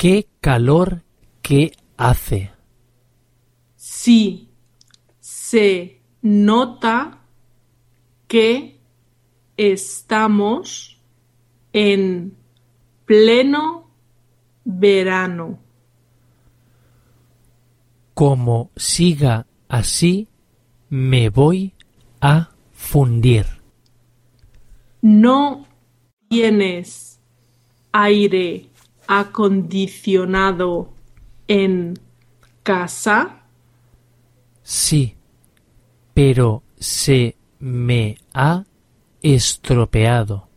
qué calor que hace. Sí, se nota que estamos en pleno verano. Como siga así, me voy a fundir. ¿No tienes aire acondicionado en casa? Sí, pero se me ha estropeado.